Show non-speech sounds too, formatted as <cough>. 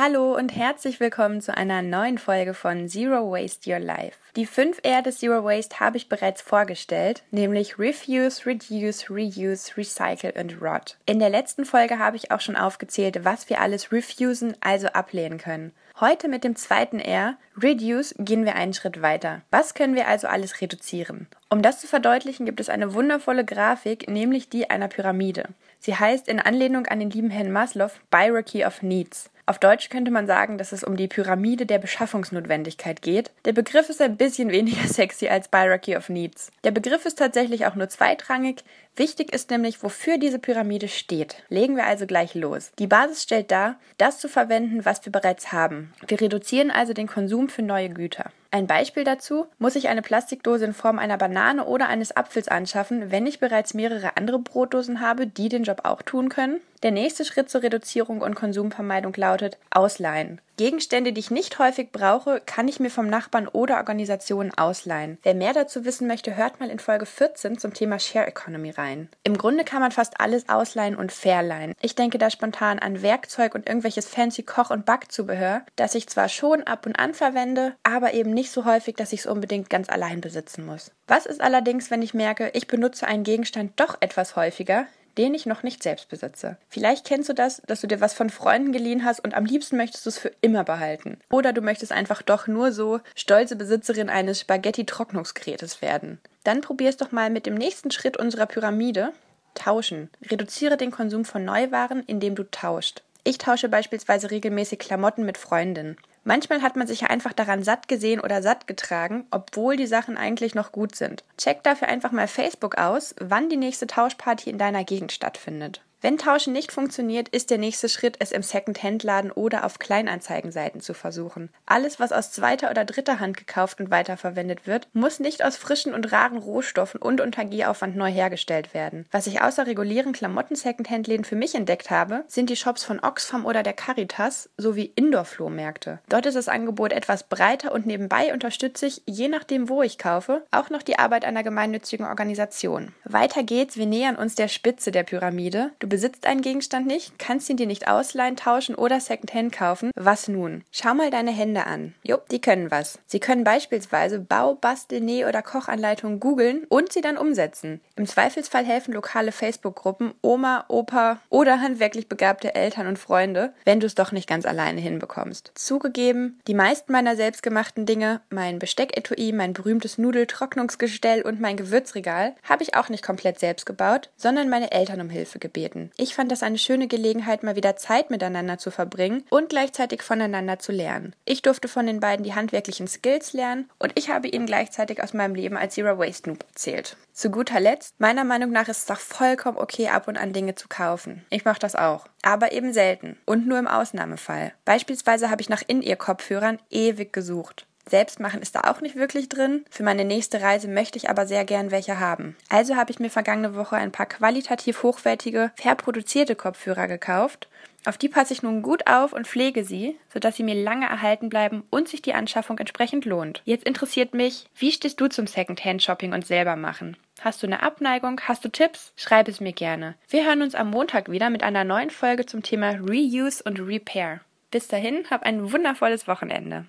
Hallo und herzlich willkommen zu einer neuen Folge von Zero Waste Your Life. Die 5 R des Zero Waste habe ich bereits vorgestellt, nämlich Refuse, Reduce, Reuse, Recycle und Rot. In der letzten Folge habe ich auch schon aufgezählt, was wir alles refusen, also ablehnen können. Heute mit dem zweiten R, Reduce, gehen wir einen Schritt weiter. Was können wir also alles reduzieren? Um das zu verdeutlichen, gibt es eine wundervolle Grafik, nämlich die einer Pyramide. Sie heißt in Anlehnung an den lieben Herrn Maslow Hierarchy of Needs. Auf Deutsch könnte man sagen, dass es um die Pyramide der Beschaffungsnotwendigkeit geht. Der Begriff ist ein bisschen weniger <laughs> sexy als Hierarchy of Needs. Der Begriff ist tatsächlich auch nur zweitrangig. Wichtig ist nämlich, wofür diese Pyramide steht. Legen wir also gleich los. Die Basis stellt dar, das zu verwenden, was wir bereits haben. Wir reduzieren also den Konsum für neue Güter. Ein Beispiel dazu, muss ich eine Plastikdose in Form einer Banane oder eines Apfels anschaffen, wenn ich bereits mehrere andere Brotdosen habe, die den Job auch tun können? Der nächste Schritt zur Reduzierung und Konsumvermeidung lautet Ausleihen. Gegenstände, die ich nicht häufig brauche, kann ich mir vom Nachbarn oder Organisationen ausleihen. Wer mehr dazu wissen möchte, hört mal in Folge 14 zum Thema Share Economy rein. Im Grunde kann man fast alles ausleihen und verleihen. Ich denke da spontan an Werkzeug und irgendwelches fancy Koch- und Backzubehör, das ich zwar schon ab und an verwende, aber eben nicht so häufig, dass ich es unbedingt ganz allein besitzen muss. Was ist allerdings, wenn ich merke, ich benutze einen Gegenstand doch etwas häufiger, den ich noch nicht selbst besitze. Vielleicht kennst du das, dass du dir was von Freunden geliehen hast und am liebsten möchtest du es für immer behalten. Oder du möchtest einfach doch nur so stolze Besitzerin eines Spaghetti-Trocknungsgerätes werden. Dann probier es doch mal mit dem nächsten Schritt unserer Pyramide. Tauschen. Reduziere den Konsum von Neuwaren, indem du tauscht. Ich tausche beispielsweise regelmäßig Klamotten mit Freundinnen. Manchmal hat man sich ja einfach daran satt gesehen oder satt getragen, obwohl die Sachen eigentlich noch gut sind. Check dafür einfach mal Facebook aus, wann die nächste Tauschparty in deiner Gegend stattfindet. Wenn Tauschen nicht funktioniert, ist der nächste Schritt, es im Second-Hand-Laden oder auf Kleinanzeigenseiten zu versuchen. Alles, was aus zweiter oder dritter Hand gekauft und weiterverwendet wird, muss nicht aus frischen und raren Rohstoffen und unter Gieraufwand neu hergestellt werden. Was ich außer regulären Klamotten-Second-Hand-Läden für mich entdeckt habe, sind die Shops von Oxfam oder der Caritas sowie Indoor-Flohmärkte. Dort ist das Angebot etwas breiter und nebenbei unterstütze ich, je nachdem wo ich kaufe, auch noch die Arbeit einer gemeinnützigen Organisation. Weiter geht's, wir nähern uns der Spitze der Pyramide. Du besitzt einen Gegenstand nicht, kannst ihn dir nicht ausleihen, tauschen oder Secondhand kaufen. Was nun? Schau mal deine Hände an. Jupp, die können was. Sie können beispielsweise Bau, Bastel, Näh- oder Kochanleitungen googeln und sie dann umsetzen. Im Zweifelsfall helfen lokale Facebook-Gruppen, Oma, Opa oder handwerklich begabte Eltern und Freunde, wenn du es doch nicht ganz alleine hinbekommst. Zugegeben, die meisten meiner selbstgemachten Dinge, mein Bestecketui, mein berühmtes Nudeltrocknungsgestell und mein Gewürzregal, habe ich auch nicht komplett selbst gebaut, sondern meine Eltern um Hilfe gebeten arbeiten. Ich fand das eine schöne Gelegenheit, mal wieder Zeit miteinander zu verbringen und gleichzeitig voneinander zu lernen. Ich durfte von den beiden die handwerklichen Skills lernen und ich habe ihnen gleichzeitig aus meinem Leben als Zero Waste Noob erzählt. Zu guter Letzt, meiner Meinung nach ist es doch vollkommen okay, ab und an Dinge zu kaufen. Ich mache das auch. Aber eben selten und nur im Ausnahmefall. Beispielsweise habe ich nach In-Ear-Kopfhörern ewig gesucht. Selbst machen ist da auch nicht wirklich drin. Für meine nächste Reise möchte ich aber sehr gern welche haben. Also habe ich mir vergangene Woche ein paar qualitativ hochwertige, fair produzierte Kopfhörer gekauft. Auf die passe ich nun gut auf und pflege sie, sodass sie mir lange erhalten bleiben und sich die Anschaffung entsprechend lohnt. Jetzt interessiert mich, wie stehst du zum Secondhand-Shopping und selber machen? Hast du eine Abneigung? Hast du Tipps? Schreib es mir gerne. Wir hören uns am Montag wieder mit einer neuen Folge zum Thema Reuse und Repair. Bis dahin, hab ein wundervolles Wochenende.